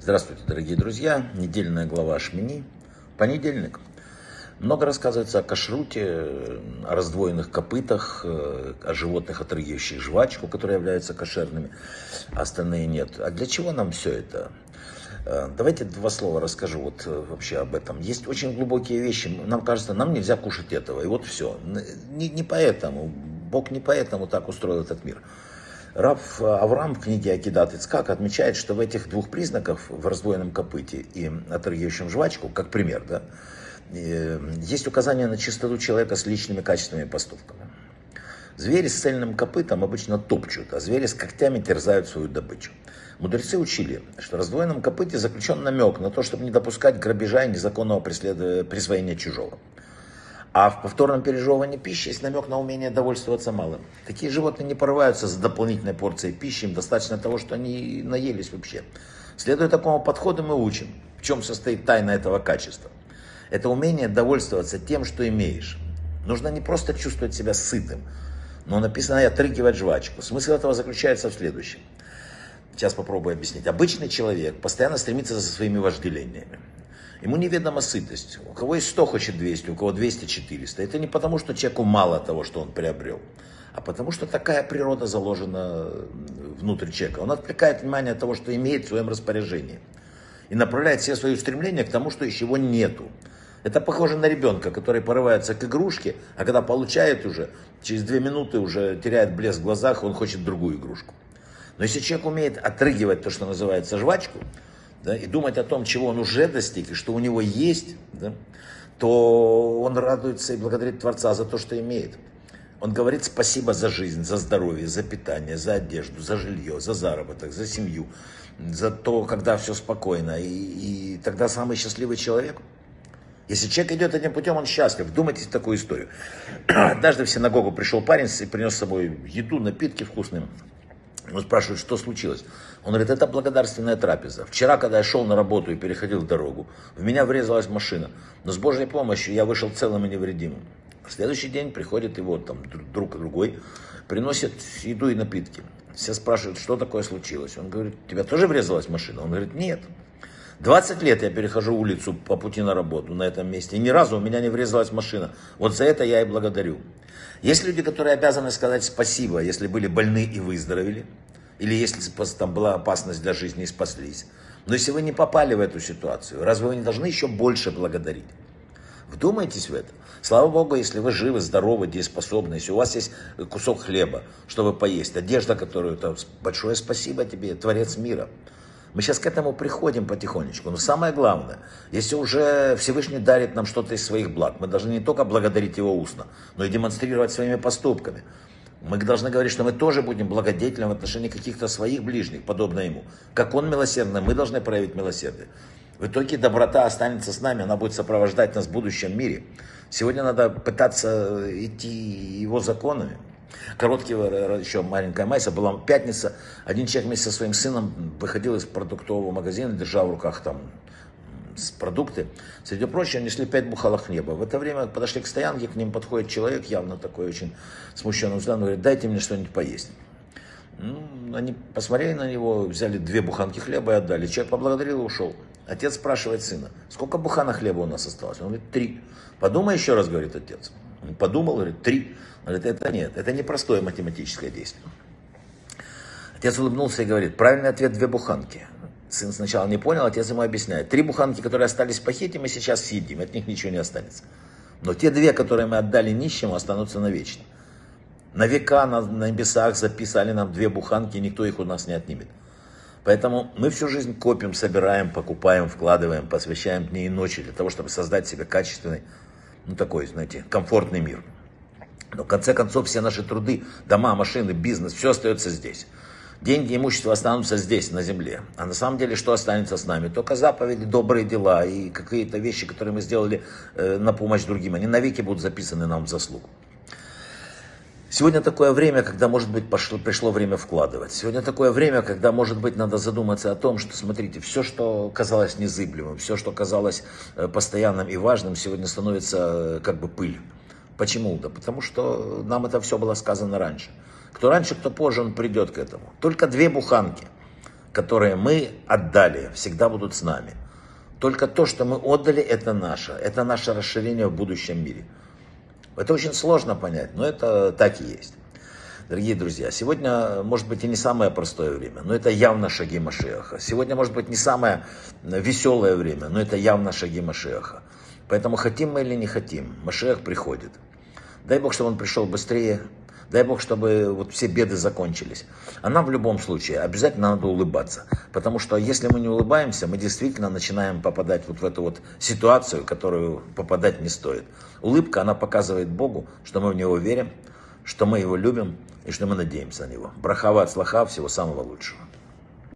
Здравствуйте, дорогие друзья. Недельная глава Шмини. Понедельник. Много рассказывается о кашруте, о раздвоенных копытах, э, о животных, отрыгивающих жвачку, которые являются кошерными, а остальные нет. А для чего нам все это? Э, давайте два слова расскажу вот э, вообще об этом. Есть очень глубокие вещи. Нам кажется, нам нельзя кушать этого. И вот все. Не, не поэтому. Бог не поэтому так устроил этот мир. Рав Авраам в книге Акидат Ицкак отмечает, что в этих двух признаках, в раздвоенном копыте и отрыгающем жвачку, как пример, да, э, есть указание на чистоту человека с личными качественными поступками. Звери с цельным копытом обычно топчут, а звери с когтями терзают свою добычу. Мудрецы учили, что в раздвоенном копыте заключен намек на то, чтобы не допускать грабежа и незаконного присвоения чужого. А в повторном пережевывании пищи есть намек на умение довольствоваться малым. Такие животные не порываются за дополнительной порцией пищи, им достаточно того, что они наелись вообще. Следуя такому подходу, мы учим, в чем состоит тайна этого качества. Это умение довольствоваться тем, что имеешь. Нужно не просто чувствовать себя сытым, но написано и отрыгивать жвачку. Смысл этого заключается в следующем. Сейчас попробую объяснить. Обычный человек постоянно стремится за своими вожделениями. Ему неведома сытость. У кого есть 100, хочет 200, у кого 200, 400. Это не потому, что человеку мало того, что он приобрел, а потому что такая природа заложена внутрь человека. Он отвлекает внимание от того, что имеет в своем распоряжении. И направляет все свои устремления к тому, что еще его нету. Это похоже на ребенка, который порывается к игрушке, а когда получает уже, через две минуты уже теряет блеск в глазах, он хочет другую игрушку. Но если человек умеет отрыгивать то, что называется жвачку, да, и думать о том, чего он уже достиг и что у него есть, да, то он радуется и благодарит Творца за то, что имеет. Он говорит спасибо за жизнь, за здоровье, за питание, за одежду, за жилье, за заработок, за семью, за то, когда все спокойно. И, и тогда самый счастливый человек. Если человек идет этим путем, он счастлив. Вдумайтесь в такую историю. Однажды в синагогу пришел парень и принес с собой еду, напитки вкусные. Он спрашивает, что случилось. Он говорит, это благодарственная трапеза. Вчера, когда я шел на работу и переходил дорогу, в меня врезалась машина. Но с Божьей помощью я вышел целым и невредимым. В следующий день приходит его там друг другой, приносит еду и напитки. Все спрашивают, что такое случилось. Он говорит, тебя тоже врезалась машина? Он говорит, нет. 20 лет я перехожу улицу по пути на работу на этом месте. И ни разу у меня не врезалась машина. Вот за это я и благодарю. Есть люди, которые обязаны сказать спасибо, если были больны и выздоровели. Или если там была опасность для жизни и спаслись. Но если вы не попали в эту ситуацию, разве вы не должны еще больше благодарить? Вдумайтесь в это. Слава Богу, если вы живы, здоровы, дееспособны, если у вас есть кусок хлеба, чтобы поесть, одежда, которую, там, большое спасибо тебе, Творец мира. Мы сейчас к этому приходим потихонечку. Но самое главное, если уже Всевышний дарит нам что-то из своих благ, мы должны не только благодарить Его устно, но и демонстрировать своими поступками. Мы должны говорить, что мы тоже будем благодетелем в отношении каких-то своих ближних, подобно Ему. Как Он милосердный, мы должны проявить милосердие. В итоге доброта останется с нами, она будет сопровождать нас в будущем мире. Сегодня надо пытаться идти Его законами, Короткий еще маленькая майса, была пятница, один человек вместе со своим сыном выходил из продуктового магазина, держа в руках там продукты. Среди прочего, несли пять бухалок хлеба. В это время подошли к стоянке, к ним подходит человек, явно такой очень смущенный взгляд, говорит, дайте мне что-нибудь поесть. Ну, они посмотрели на него, взяли две буханки хлеба и отдали. Человек поблагодарил и ушел. Отец спрашивает сына, сколько буханок хлеба у нас осталось? Он говорит, три. Подумай еще раз, говорит отец. Подумал, говорит, три. Говорит, это нет, это не простое математическое действие. Отец улыбнулся и говорит, правильный ответ две буханки. Сын сначала не понял, отец ему объясняет. Три буханки, которые остались пакете, мы сейчас съедим, от них ничего не останется. Но те две, которые мы отдали нищему, останутся навечно. На века на, на небесах записали нам две буханки, никто их у нас не отнимет. Поэтому мы всю жизнь копим, собираем, покупаем, вкладываем, посвящаем дни и ночи для того, чтобы создать себе качественный ну такой, знаете, комфортный мир. Но в конце концов все наши труды, дома, машины, бизнес, все остается здесь. Деньги, имущество останутся здесь, на земле. А на самом деле, что останется с нами? Только заповеди, добрые дела и какие-то вещи, которые мы сделали э, на помощь другим. Они навеки будут записаны нам в заслугу. Сегодня такое время, когда, может быть, пошло, пришло время вкладывать. Сегодня такое время, когда, может быть, надо задуматься о том, что, смотрите, все, что казалось незыблемым, все, что казалось э, постоянным и важным, сегодня становится э, как бы пыль. Почему? Да потому что нам это все было сказано раньше. Кто раньше, кто позже, он придет к этому. Только две буханки. которые мы отдали, всегда будут с нами. Только то, что мы отдали, это наше. Это наше расширение в будущем мире. Это очень сложно понять, но это так и есть. Дорогие друзья, сегодня может быть и не самое простое время, но это явно шаги Машеха. Сегодня может быть не самое веселое время, но это явно шаги Машеха. Поэтому хотим мы или не хотим, Машех приходит. Дай Бог, чтобы он пришел быстрее, Дай Бог, чтобы вот все беды закончились. А нам в любом случае обязательно надо улыбаться. Потому что если мы не улыбаемся, мы действительно начинаем попадать вот в эту вот ситуацию, которую попадать не стоит. Улыбка, она показывает Богу, что мы в Него верим, что мы Его любим и что мы надеемся на Него. Брахава от слаха, всего самого лучшего.